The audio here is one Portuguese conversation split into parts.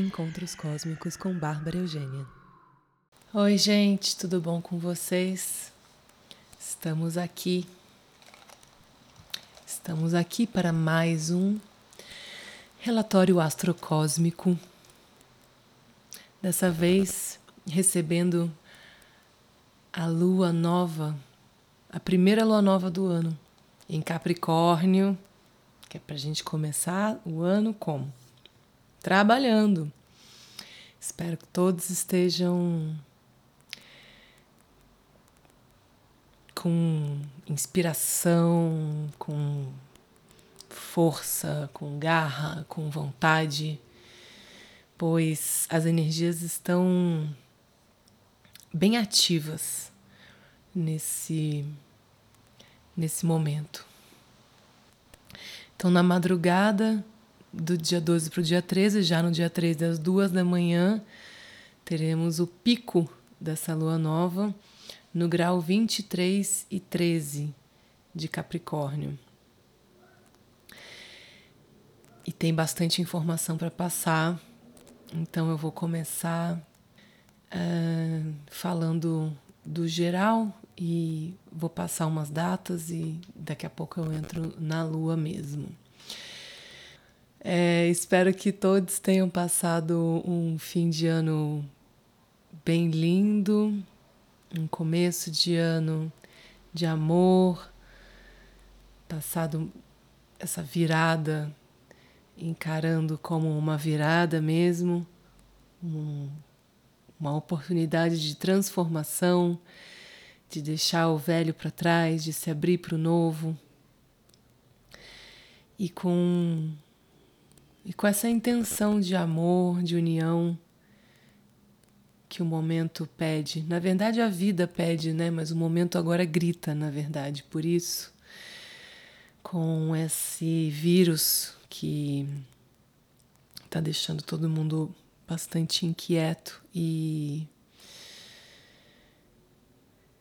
Encontros Cósmicos com Bárbara Eugênia. Oi, gente, tudo bom com vocês? Estamos aqui. Estamos aqui para mais um relatório astrocósmico. Dessa vez recebendo a lua nova, a primeira lua nova do ano, em Capricórnio, que é para a gente começar o ano como? Trabalhando. Espero que todos estejam com inspiração, com força, com garra, com vontade, pois as energias estão bem ativas nesse nesse momento. Então, na madrugada do dia 12 para o dia 13, já no dia 13, às duas da manhã, teremos o pico dessa lua nova no grau 23 e 13 de Capricórnio. E tem bastante informação para passar, então eu vou começar uh, falando do geral e vou passar umas datas e daqui a pouco eu entro na lua mesmo. É, espero que todos tenham passado um fim de ano bem lindo, um começo de ano de amor, passado essa virada, encarando como uma virada mesmo, um uma oportunidade de transformação, de deixar o velho para trás, de se abrir para o novo. E com e com essa intenção de amor, de união que o momento pede. Na verdade a vida pede, né, mas o momento agora grita, na verdade. Por isso, com esse vírus que está deixando todo mundo bastante inquieto e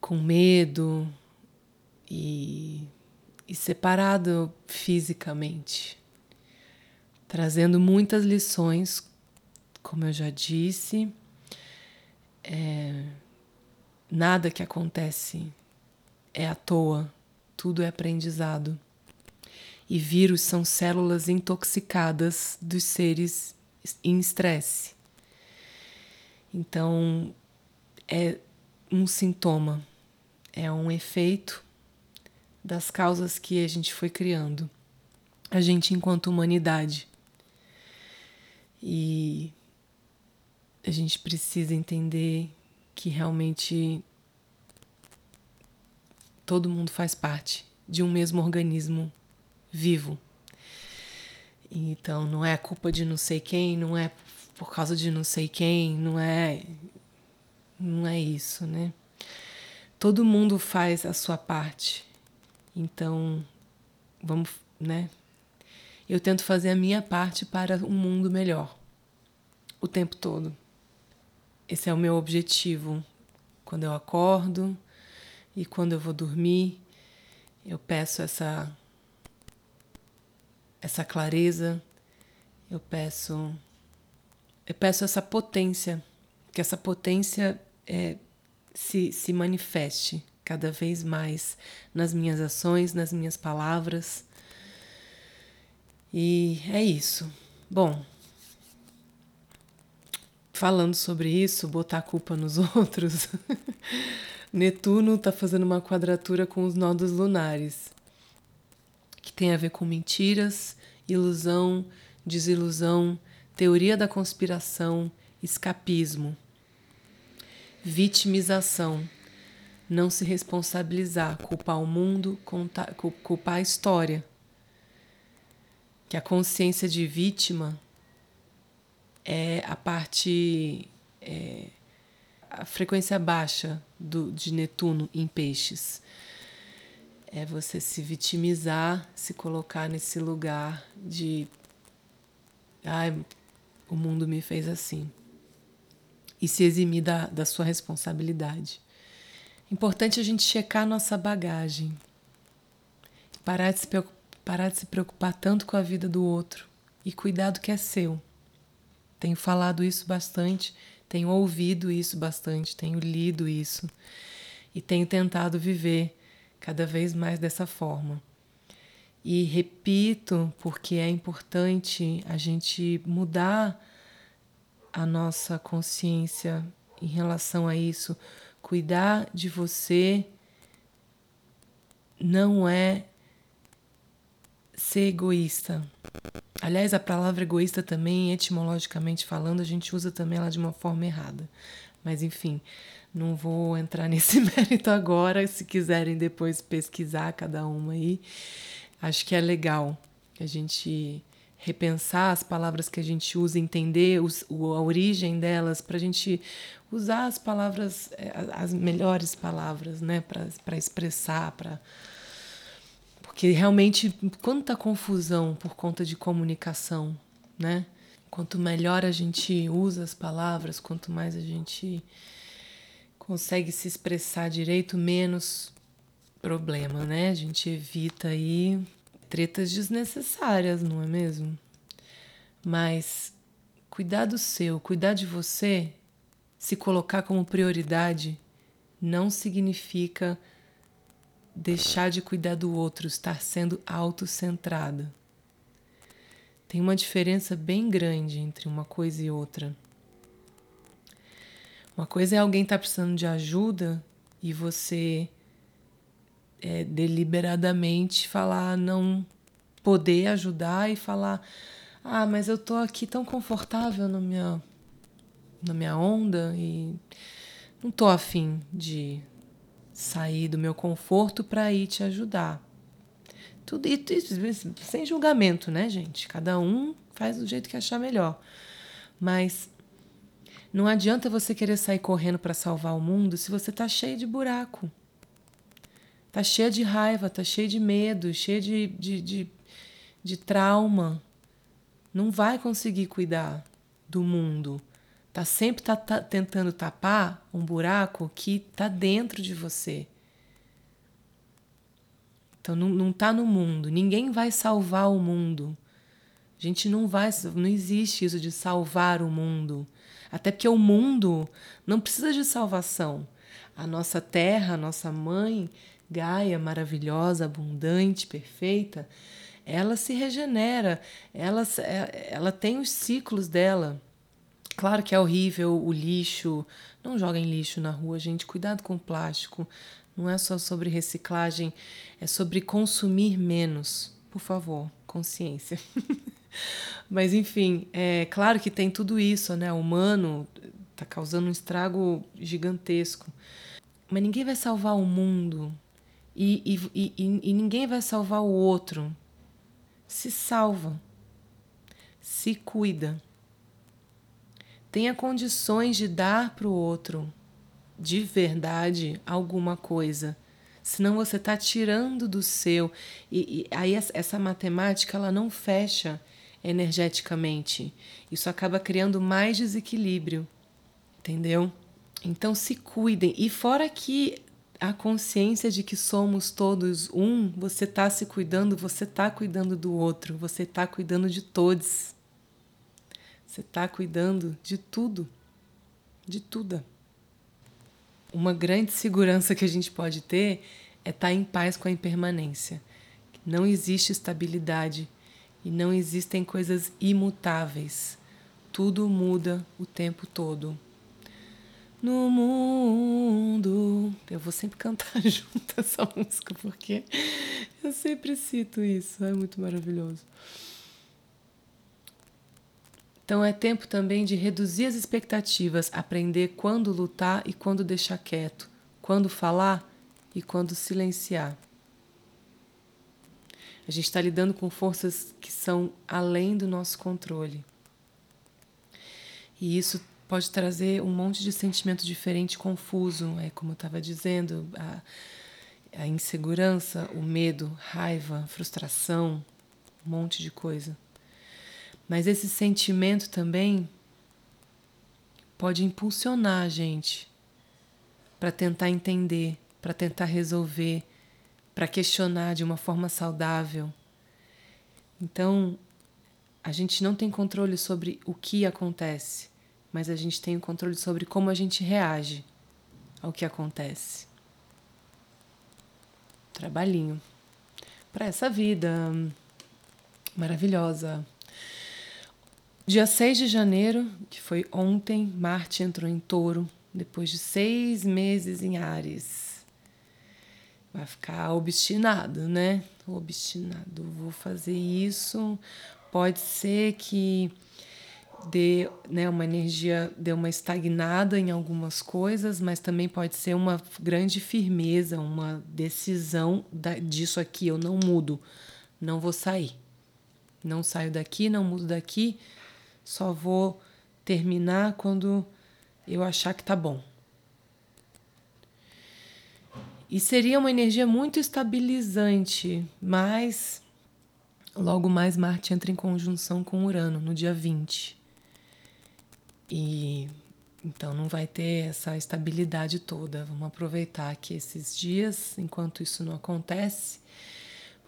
com medo e, e separado fisicamente, trazendo muitas lições, como eu já disse. É, nada que acontece é à toa, tudo é aprendizado. E vírus são células intoxicadas dos seres em estresse. Então, é um sintoma, é um efeito das causas que a gente foi criando, a gente enquanto humanidade. E a gente precisa entender que realmente todo mundo faz parte de um mesmo organismo vivo. Então não é culpa de não sei quem, não é por causa de não sei quem, não é não é isso, né? Todo mundo faz a sua parte. Então, vamos, né? Eu tento fazer a minha parte para um mundo melhor o tempo todo. Esse é o meu objetivo. Quando eu acordo e quando eu vou dormir, eu peço essa essa clareza, eu peço eu peço essa potência, que essa potência é, se, se manifeste cada vez mais nas minhas ações, nas minhas palavras. E é isso. Bom, falando sobre isso, botar a culpa nos outros. Netuno está fazendo uma quadratura com os nodos lunares que tem a ver com mentiras, ilusão, desilusão, teoria da conspiração, escapismo, vitimização, não se responsabilizar, culpar o mundo, culpar a história. Que a consciência de vítima é a parte. É, a frequência baixa do, de Netuno em peixes é você se vitimizar, se colocar nesse lugar de ai, o mundo me fez assim. E se eximir da, da sua responsabilidade. Importante a gente checar nossa bagagem. Parar de, se, parar de se preocupar tanto com a vida do outro e cuidar do que é seu. Tenho falado isso bastante, tenho ouvido isso bastante, tenho lido isso e tenho tentado viver cada vez mais dessa forma. E repito, porque é importante a gente mudar a nossa consciência em relação a isso. Cuidar de você não é ser egoísta. Aliás, a palavra egoísta também, etimologicamente falando, a gente usa também ela de uma forma errada. Mas enfim, não vou entrar nesse mérito agora. Se quiserem depois pesquisar cada uma aí, acho que é legal a gente repensar as palavras que a gente usa, entender os, a origem delas, para a gente usar as palavras, eh, as melhores palavras, né, para expressar, para porque realmente quanta confusão por conta de comunicação, né? Quanto melhor a gente usa as palavras, quanto mais a gente consegue se expressar direito, menos problema, né? A gente evita aí tretas desnecessárias, não é mesmo? Mas cuidar do seu, cuidar de você, se colocar como prioridade, não significa deixar de cuidar do outro, estar sendo autocentrada. Tem uma diferença bem grande entre uma coisa e outra. Uma coisa é alguém estar tá precisando de ajuda e você é, deliberadamente falar não poder ajudar e falar ah mas eu tô aqui tão confortável na minha na minha onda e não tô afim de sair do meu conforto para ir te ajudar. Tudo isso sem julgamento, né, gente? Cada um faz do jeito que achar melhor. Mas não adianta você querer sair correndo para salvar o mundo se você tá cheio de buraco. Tá cheio de raiva, tá cheio de medo, cheio de, de, de, de trauma. Não vai conseguir cuidar do mundo Tá sempre tá, tá tentando tapar um buraco que tá dentro de você. Então não, não tá no mundo. Ninguém vai salvar o mundo. A gente não vai, não existe isso de salvar o mundo. Até porque o mundo não precisa de salvação. A nossa terra, a nossa mãe, Gaia, maravilhosa, abundante, perfeita, ela se regenera, ela, ela tem os ciclos dela. Claro que é horrível o lixo. Não joguem lixo na rua, gente. Cuidado com o plástico. Não é só sobre reciclagem, é sobre consumir menos. Por favor, consciência. Mas enfim, é claro que tem tudo isso, né? O humano está causando um estrago gigantesco. Mas ninguém vai salvar o mundo e, e, e, e ninguém vai salvar o outro. Se salva, se cuida tenha condições de dar para o outro de verdade alguma coisa. Senão você está tirando do seu. E, e aí essa matemática ela não fecha energeticamente. Isso acaba criando mais desequilíbrio. Entendeu? Então se cuidem. E fora que a consciência de que somos todos um, você está se cuidando, você está cuidando do outro, você está cuidando de todos. Você está cuidando de tudo, de tudo. Uma grande segurança que a gente pode ter é estar tá em paz com a impermanência. Não existe estabilidade e não existem coisas imutáveis. Tudo muda o tempo todo. No mundo. Eu vou sempre cantar junto essa música porque eu sempre cito isso. É muito maravilhoso. Então é tempo também de reduzir as expectativas, aprender quando lutar e quando deixar quieto, quando falar e quando silenciar. A gente está lidando com forças que são além do nosso controle. E isso pode trazer um monte de sentimento diferente, confuso, é como eu estava dizendo, a, a insegurança, o medo, raiva, frustração, um monte de coisa. Mas esse sentimento também pode impulsionar a gente para tentar entender, para tentar resolver, para questionar de uma forma saudável. Então, a gente não tem controle sobre o que acontece, mas a gente tem o controle sobre como a gente reage ao que acontece. Trabalhinho para essa vida maravilhosa. Dia 6 de janeiro, que foi ontem, Marte entrou em touro, depois de seis meses em Ares. Vai ficar obstinado, né? Obstinado, vou fazer isso, Pode ser que dê né, uma energia, dê uma estagnada em algumas coisas, mas também pode ser uma grande firmeza, uma decisão da, disso aqui, eu não mudo, não vou sair. Não saio daqui, não mudo daqui, só vou terminar quando eu achar que tá bom. E seria uma energia muito estabilizante, mas Logo mais, Marte entra em conjunção com Urano no dia 20. E então não vai ter essa estabilidade toda. Vamos aproveitar aqui esses dias enquanto isso não acontece,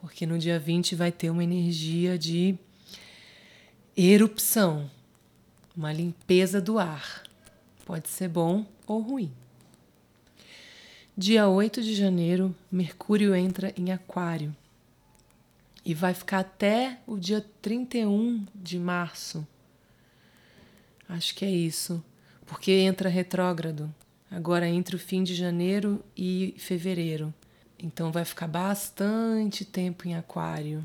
porque no dia 20 vai ter uma energia de erupção, uma limpeza do ar. Pode ser bom ou ruim. Dia 8 de janeiro, Mercúrio entra em Aquário e vai ficar até o dia 31 de março. Acho que é isso, porque entra retrógrado agora entre o fim de janeiro e fevereiro. Então vai ficar bastante tempo em Aquário.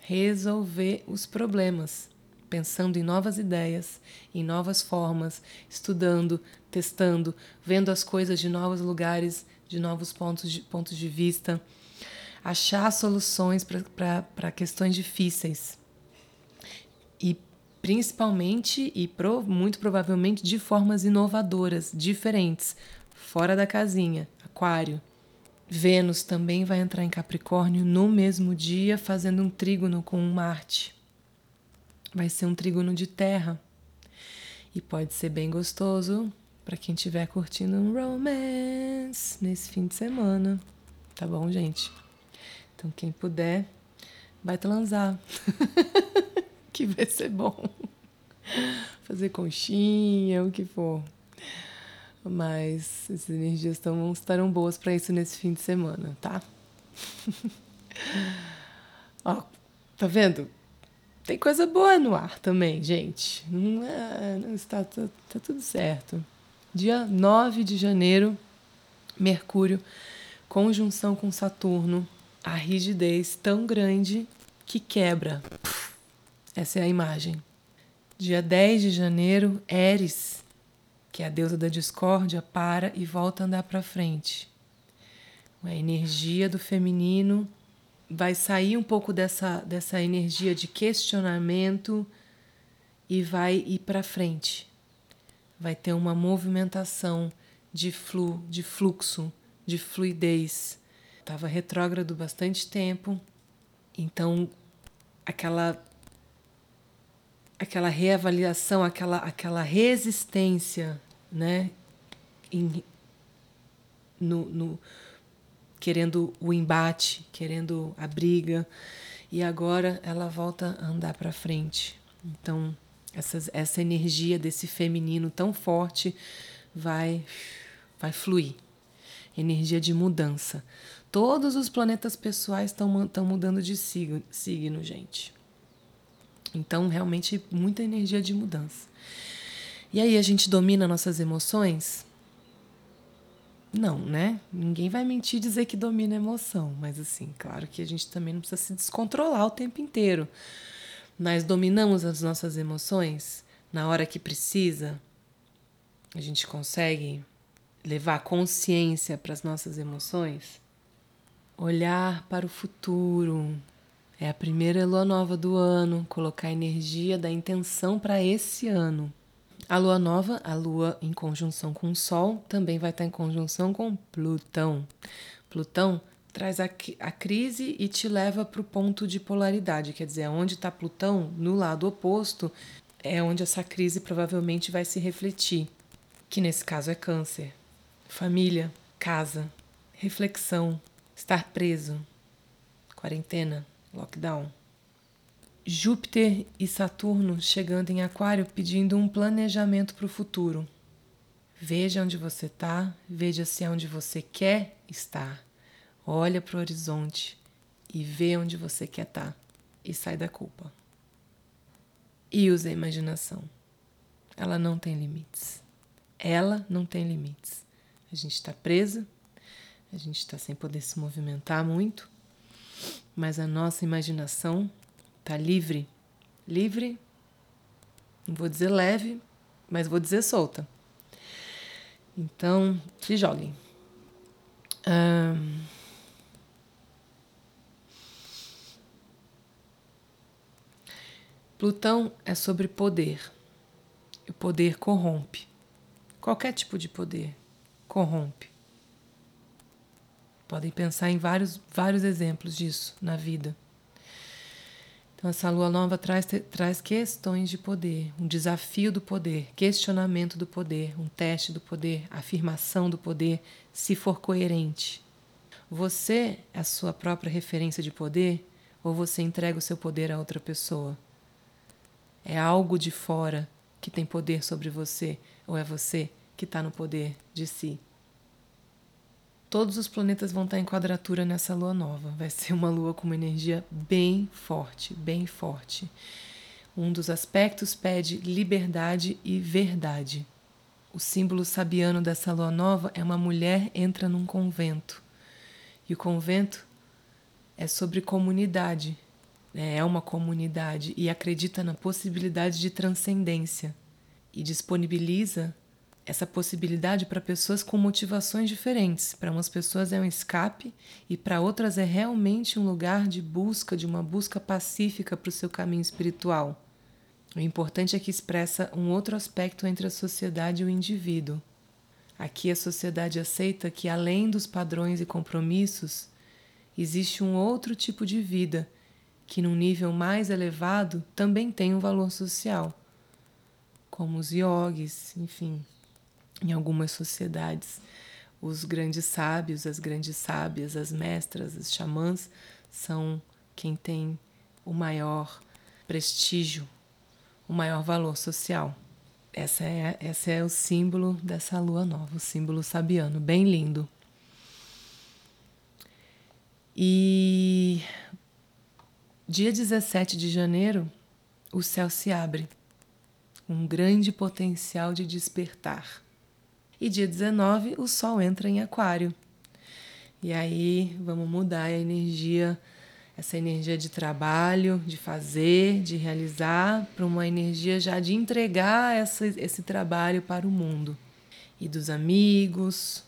Resolver os problemas, pensando em novas ideias, em novas formas, estudando, testando, vendo as coisas de novos lugares, de novos pontos de, pontos de vista achar soluções para questões difíceis. E principalmente e pro, muito provavelmente de formas inovadoras, diferentes, fora da casinha. Aquário. Vênus também vai entrar em Capricórnio no mesmo dia, fazendo um trígono com Marte. Vai ser um trígono de terra. E pode ser bem gostoso para quem estiver curtindo um romance nesse fim de semana. Tá bom, gente? Então, quem puder, vai transar. que vai ser bom. Fazer conchinha, o que for. Mas essas energias tão, estarão boas para isso nesse fim de semana, tá? Ó, tá vendo? Tem coisa boa no ar também, gente. Não, é, não está tá, tá tudo certo. Dia 9 de janeiro, Mercúrio, conjunção com Saturno, a rigidez tão grande que quebra. Essa é a imagem. Dia 10 de janeiro, Eris, que é a deusa da discórdia, para e volta a andar para frente. A energia do feminino vai sair um pouco dessa, dessa energia de questionamento e vai ir para frente. Vai ter uma movimentação de flu, de fluxo, de fluidez estava retrógrado bastante tempo, então aquela aquela reavaliação, aquela aquela resistência, né, em, no, no querendo o embate, querendo a briga, e agora ela volta a andar para frente. Então, essa, essa energia desse feminino tão forte vai vai fluir. Energia de mudança. Todos os planetas pessoais estão mudando de signo, signo, gente. Então, realmente, muita energia de mudança. E aí, a gente domina nossas emoções? Não, né? Ninguém vai mentir dizer que domina a emoção, mas assim, claro que a gente também não precisa se descontrolar o tempo inteiro. Mas dominamos as nossas emoções na hora que precisa? A gente consegue levar consciência para as nossas emoções? Olhar para o futuro. É a primeira lua nova do ano, colocar energia da intenção para esse ano. A lua nova, a lua em conjunção com o Sol, também vai estar em conjunção com Plutão. Plutão traz a, a crise e te leva para o ponto de polaridade, quer dizer, onde está Plutão, no lado oposto, é onde essa crise provavelmente vai se refletir, que nesse caso é Câncer. Família, casa, reflexão, Estar preso, quarentena, lockdown. Júpiter e Saturno chegando em Aquário pedindo um planejamento para o futuro. Veja onde você está, veja se é onde você quer estar. Olha para o horizonte e vê onde você quer estar tá, e sai da culpa. E use a imaginação. Ela não tem limites. Ela não tem limites. A gente está presa, a gente está sem poder se movimentar muito, mas a nossa imaginação está livre. Livre, não vou dizer leve, mas vou dizer solta. Então, se joguem. Um... Plutão é sobre poder. O poder corrompe. Qualquer tipo de poder corrompe. Podem pensar em vários, vários exemplos disso na vida. Então, essa lua nova traz, traz questões de poder, um desafio do poder, questionamento do poder, um teste do poder, afirmação do poder, se for coerente. Você é a sua própria referência de poder ou você entrega o seu poder a outra pessoa? É algo de fora que tem poder sobre você ou é você que está no poder de si? Todos os planetas vão estar em quadratura nessa lua nova. Vai ser uma lua com uma energia bem forte, bem forte. Um dos aspectos pede liberdade e verdade. O símbolo sabiano dessa lua nova é uma mulher entra num convento. E o convento é sobre comunidade. Né? É uma comunidade e acredita na possibilidade de transcendência e disponibiliza essa possibilidade para pessoas com motivações diferentes. Para umas pessoas é um escape e para outras é realmente um lugar de busca, de uma busca pacífica para o seu caminho espiritual. O importante é que expressa um outro aspecto entre a sociedade e o indivíduo. Aqui a sociedade aceita que, além dos padrões e compromissos, existe um outro tipo de vida que, num nível mais elevado, também tem um valor social, como os yogis, enfim, em algumas sociedades, os grandes sábios, as grandes sábias, as mestras, as xamãs são quem tem o maior prestígio, o maior valor social. Essa é, esse é o símbolo dessa lua nova, o símbolo sabiano, bem lindo. E dia 17 de janeiro, o céu se abre, um grande potencial de despertar. E dia 19, o Sol entra em Aquário. E aí vamos mudar a energia, essa energia de trabalho, de fazer, de realizar, para uma energia já de entregar essa, esse trabalho para o mundo e dos amigos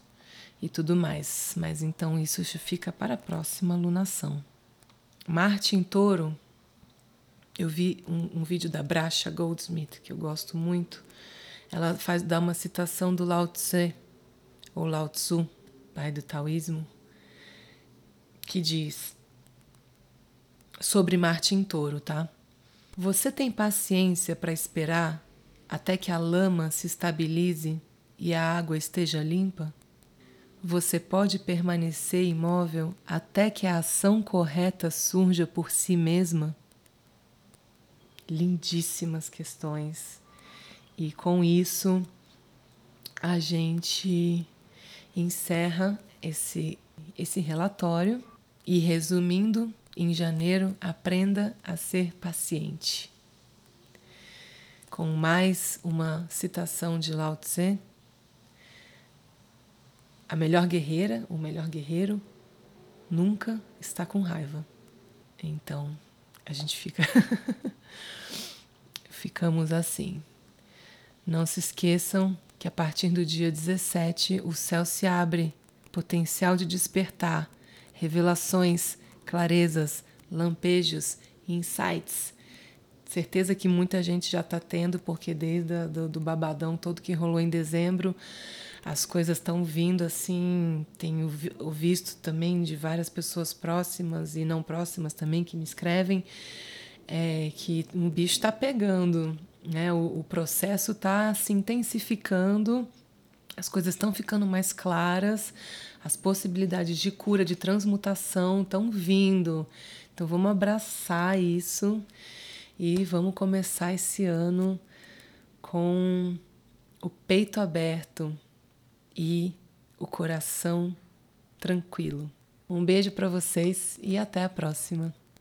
e tudo mais. Mas então isso fica para a próxima lunação. Marte em Touro, eu vi um, um vídeo da Bracha Goldsmith que eu gosto muito ela faz dá uma citação do Lao Tse, ou Lao Tzu, pai do taoísmo, que diz sobre Marte em Touro, tá? Você tem paciência para esperar até que a lama se estabilize e a água esteja limpa? Você pode permanecer imóvel até que a ação correta surja por si mesma? Lindíssimas questões. E com isso, a gente encerra esse, esse relatório e, resumindo, em janeiro, aprenda a ser paciente. Com mais uma citação de Lao Tse, a melhor guerreira, o melhor guerreiro, nunca está com raiva. Então, a gente fica. Ficamos assim. Não se esqueçam que a partir do dia 17 o céu se abre, potencial de despertar, revelações, clarezas, lampejos, insights. Certeza que muita gente já está tendo, porque desde a, do, do babadão todo que rolou em dezembro, as coisas estão vindo assim. Tenho visto também de várias pessoas próximas e não próximas também que me escrevem é, que um bicho está pegando. Né? O, o processo está se intensificando, as coisas estão ficando mais claras, as possibilidades de cura, de transmutação estão vindo. Então vamos abraçar isso e vamos começar esse ano com o peito aberto e o coração tranquilo. Um beijo para vocês e até a próxima.